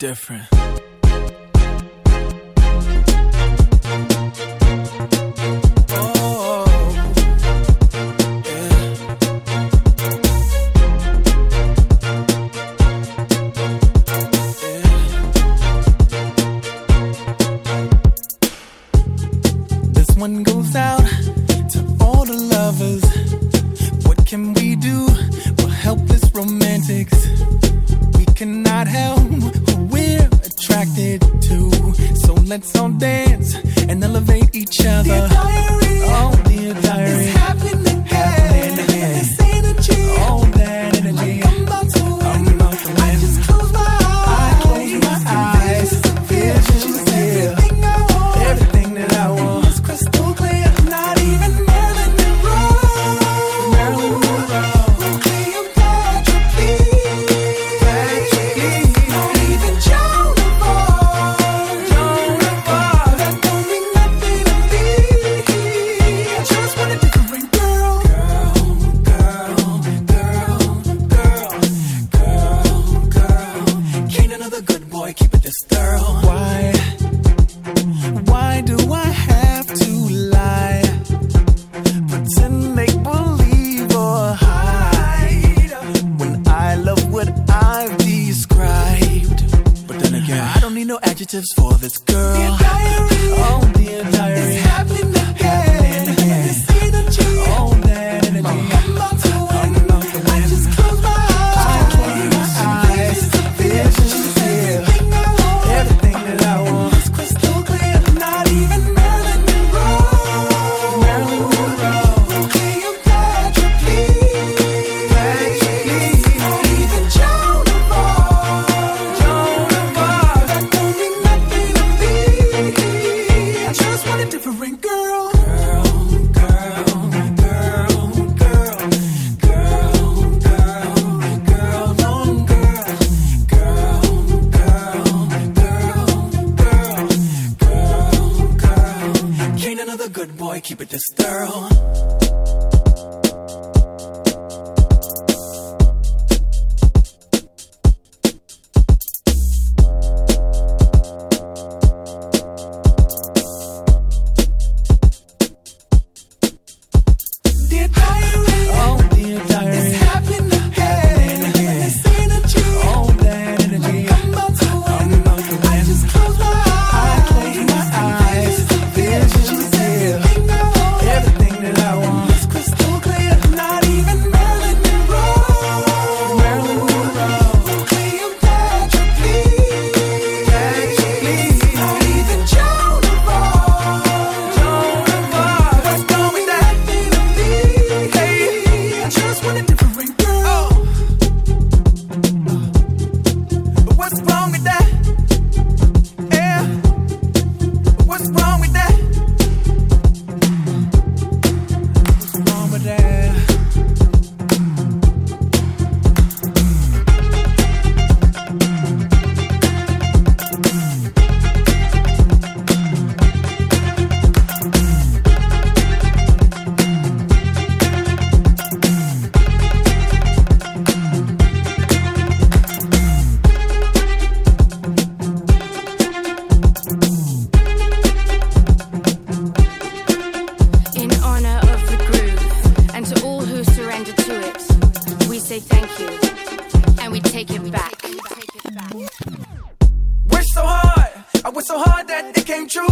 different. attracted to. So let's all dance and elevate each other. Dear diary, oh, dear diary. feel tired. take it back. Wish so hard, I wish so hard that it came true.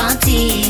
party.